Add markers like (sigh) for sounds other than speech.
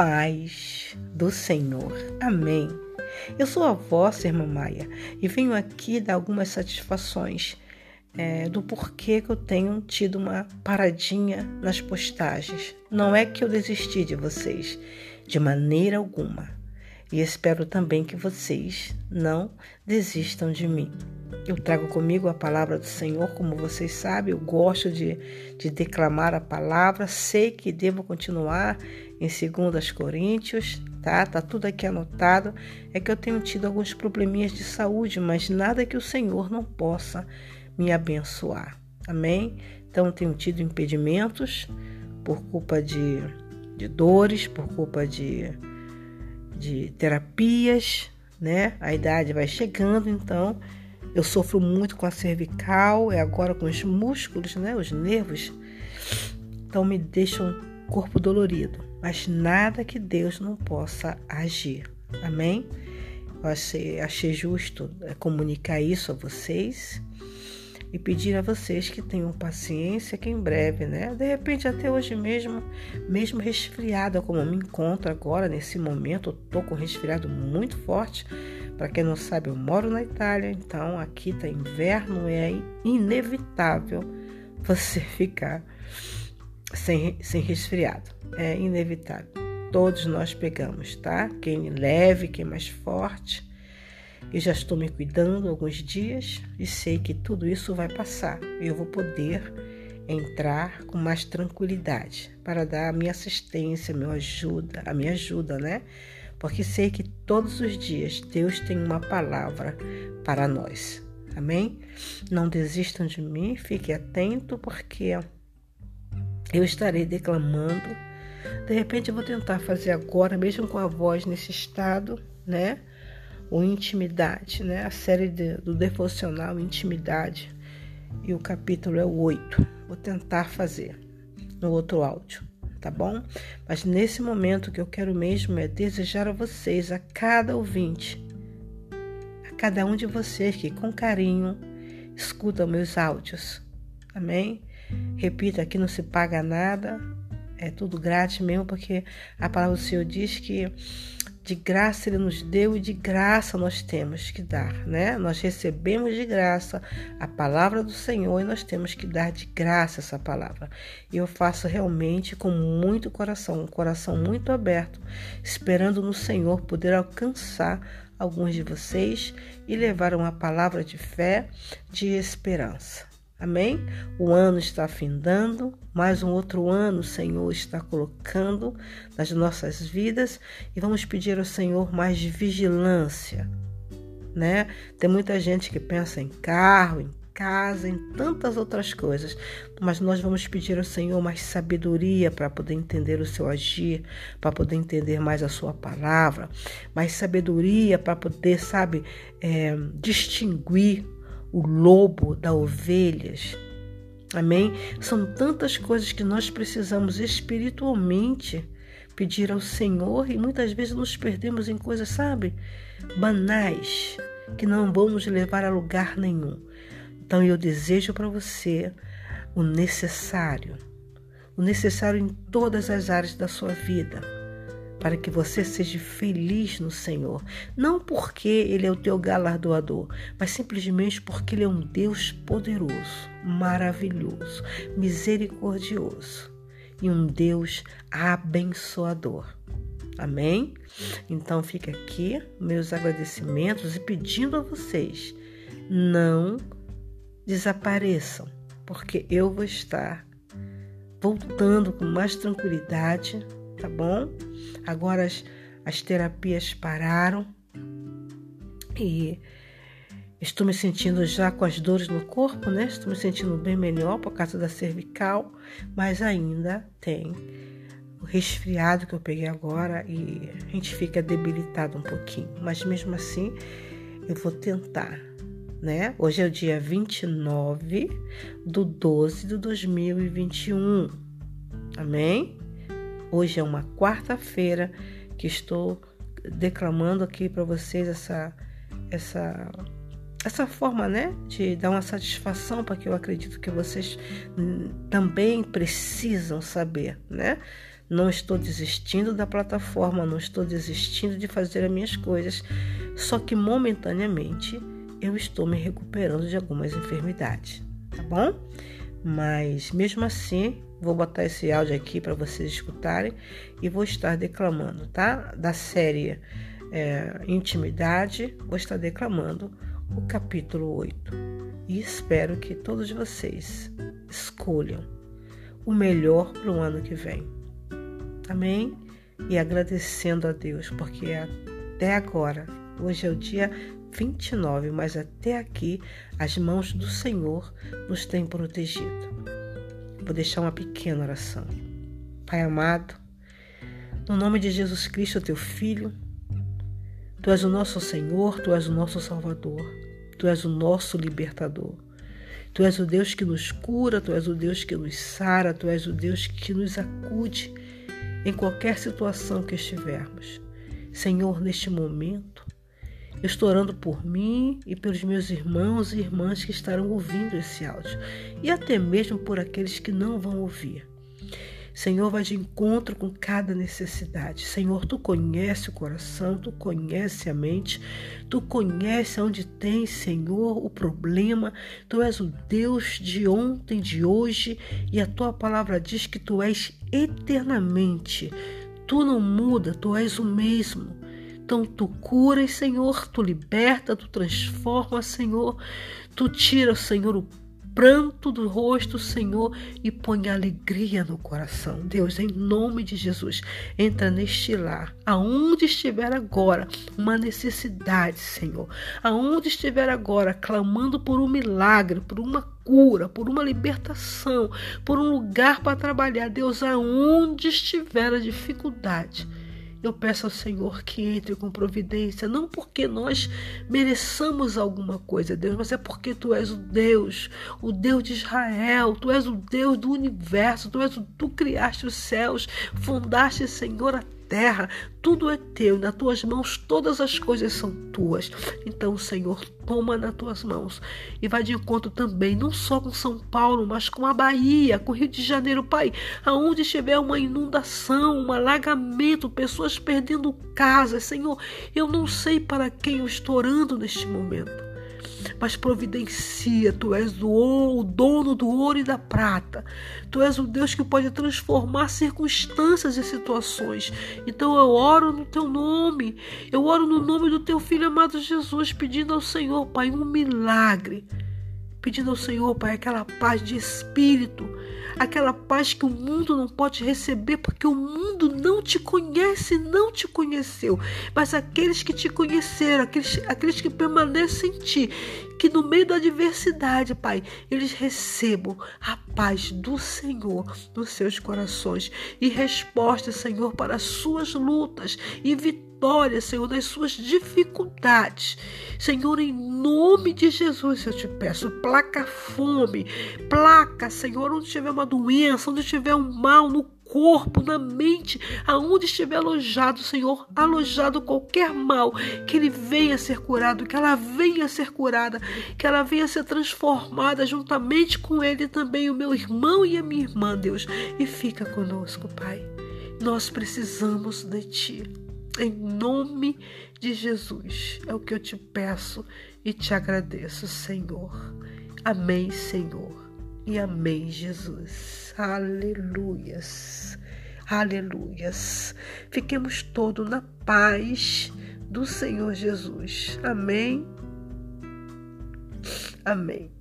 paz do Senhor. Amém. Eu sou a vossa irmã Maia e venho aqui dar algumas satisfações é, do porquê que eu tenho tido uma paradinha nas postagens. Não é que eu desisti de vocês, de maneira alguma. E espero também que vocês não desistam de mim. Eu trago comigo a palavra do Senhor, como vocês sabem, eu gosto de, de declamar a palavra, sei que devo continuar em 2 Coríntios, tá? Tá tudo aqui anotado. É que eu tenho tido alguns probleminhas de saúde, mas nada que o Senhor não possa me abençoar. Amém? Então tenho tido impedimentos por culpa de, de dores, por culpa de, de terapias, né? A idade vai chegando, então eu sofro muito com a cervical, é agora com os músculos, né? Os nervos. Então me deixam corpo dolorido, mas nada que Deus não possa agir. Amém? Eu achei, achei justo é, comunicar isso a vocês e pedir a vocês que tenham paciência, que em breve, né? De repente, até hoje mesmo, mesmo resfriada como me encontro agora, nesse momento, eu tô com resfriado muito forte. Para quem não sabe, eu moro na Itália, então aqui tá inverno e é inevitável você (laughs) ficar sem, sem resfriado. É inevitável. Todos nós pegamos, tá? Quem leve, quem mais forte. Eu já estou me cuidando alguns dias e sei que tudo isso vai passar. Eu vou poder entrar com mais tranquilidade para dar a minha assistência, a minha ajuda, a minha ajuda, né? Porque sei que todos os dias Deus tem uma palavra para nós. Amém? Não desistam de mim, fique atento porque eu estarei declamando. De repente eu vou tentar fazer agora, mesmo com a voz nesse estado, né? O Intimidade, né? A série de, do devocional Intimidade. E o capítulo é o 8. Vou tentar fazer no outro áudio, tá bom? Mas nesse momento que eu quero mesmo é desejar a vocês, a cada ouvinte, a cada um de vocês que com carinho escuta meus áudios. Amém? Repita, aqui não se paga nada, é tudo grátis mesmo, porque a palavra do Senhor diz que de graça ele nos deu e de graça nós temos que dar, né? Nós recebemos de graça a palavra do Senhor e nós temos que dar de graça essa palavra. E eu faço realmente com muito coração, um coração muito aberto, esperando no Senhor poder alcançar alguns de vocês e levar uma palavra de fé, de esperança. Amém? O ano está findando, mais um outro ano o Senhor está colocando nas nossas vidas e vamos pedir ao Senhor mais vigilância, né? Tem muita gente que pensa em carro, em casa, em tantas outras coisas, mas nós vamos pedir ao Senhor mais sabedoria para poder entender o seu agir, para poder entender mais a sua palavra, mais sabedoria para poder, sabe, é, distinguir o lobo da ovelhas. Amém? São tantas coisas que nós precisamos espiritualmente pedir ao Senhor e muitas vezes nos perdemos em coisas, sabe, banais, que não vão nos levar a lugar nenhum. Então eu desejo para você o necessário, o necessário em todas as áreas da sua vida para que você seja feliz no Senhor. Não porque Ele é o teu galardoador, mas simplesmente porque Ele é um Deus poderoso, maravilhoso, misericordioso e um Deus abençoador. Amém? Então fica aqui meus agradecimentos e pedindo a vocês, não desapareçam, porque eu vou estar voltando com mais tranquilidade tá bom? Agora as, as terapias pararam e estou me sentindo já com as dores no corpo, né? Estou me sentindo bem melhor por causa da cervical, mas ainda tem o resfriado que eu peguei agora e a gente fica debilitado um pouquinho. Mas mesmo assim, eu vou tentar, né? Hoje é o dia 29 do 12 de 2021. Amém? Hoje é uma quarta-feira que estou declamando aqui para vocês essa essa essa forma, né, de dar uma satisfação para que eu acredito que vocês também precisam saber, né? Não estou desistindo da plataforma, não estou desistindo de fazer as minhas coisas, só que momentaneamente eu estou me recuperando de algumas enfermidades, tá bom? Mas mesmo assim, vou botar esse áudio aqui para vocês escutarem e vou estar declamando, tá? Da série é, Intimidade, vou estar declamando o capítulo 8. E espero que todos vocês escolham o melhor para o ano que vem. Amém? E agradecendo a Deus, porque até agora, hoje é o dia 29, mas até aqui as mãos do Senhor nos têm protegido. Vou deixar uma pequena oração. Pai amado, no nome de Jesus Cristo, teu Filho, Tu és o nosso Senhor, Tu és o nosso Salvador, Tu és o nosso libertador. Tu és o Deus que nos cura, Tu és o Deus que nos sara, Tu és o Deus que nos acude em qualquer situação que estivermos. Senhor, neste momento, estou orando por mim e pelos meus irmãos e irmãs que estarão ouvindo esse áudio, e até mesmo por aqueles que não vão ouvir. Senhor, vai de encontro com cada necessidade. Senhor, tu conhece o coração, tu conhece a mente, tu conhece onde tem, Senhor, o problema. Tu és o Deus de ontem, de hoje, e a tua palavra diz que tu és eternamente. Tu não muda, tu és o mesmo. Então tu curas, Senhor, tu liberta, tu transforma, Senhor. Tu tira, Senhor, o pranto do rosto, Senhor, e põe alegria no coração. Deus, em nome de Jesus, entra neste lar, aonde estiver agora uma necessidade, Senhor, aonde estiver agora clamando por um milagre, por uma cura, por uma libertação, por um lugar para trabalhar, Deus, aonde estiver a dificuldade eu peço ao Senhor que entre com providência, não porque nós mereçamos alguma coisa, Deus, mas é porque tu és o Deus, o Deus de Israel, tu és o Deus do universo, tu és o tu criaste os céus, fundaste, Senhor, a terra, tudo é teu, nas tuas mãos todas as coisas são tuas. Então, Senhor, toma nas tuas mãos e vai de encontro também, não só com São Paulo, mas com a Bahia, com o Rio de Janeiro, Pai, aonde estiver uma inundação, um alagamento, pessoas perdendo casas, Senhor, eu não sei para quem eu estou orando neste momento mas providencia. Tu és o dono do ouro e da prata. Tu és o Deus que pode transformar circunstâncias e situações. Então eu oro no teu nome, eu oro no nome do teu filho amado Jesus, pedindo ao Senhor, Pai, um milagre. Pedindo ao Senhor, Pai, aquela paz de espírito aquela paz que o mundo não pode receber, porque o mundo não te conhece, não te conheceu. Mas aqueles que te conheceram, aqueles, aqueles que permanecem em ti, que no meio da adversidade, Pai, eles recebam a paz do Senhor nos seus corações e resposta, Senhor, para as suas lutas e vitórias vitória, Senhor, nas suas dificuldades. Senhor, em nome de Jesus, eu te peço, placa fome, placa, Senhor, onde tiver uma doença, onde tiver um mal no corpo, na mente, aonde estiver alojado, Senhor, alojado qualquer mal, que ele venha ser curado, que ela venha ser curada, que ela venha ser transformada juntamente com ele também, o meu irmão e a minha irmã, Deus, e fica conosco, Pai. Nós precisamos de Ti. Em nome de Jesus, é o que eu te peço e te agradeço, Senhor. Amém, Senhor. E amém, Jesus. Aleluias. Aleluias. Fiquemos todos na paz do Senhor Jesus. Amém. Amém.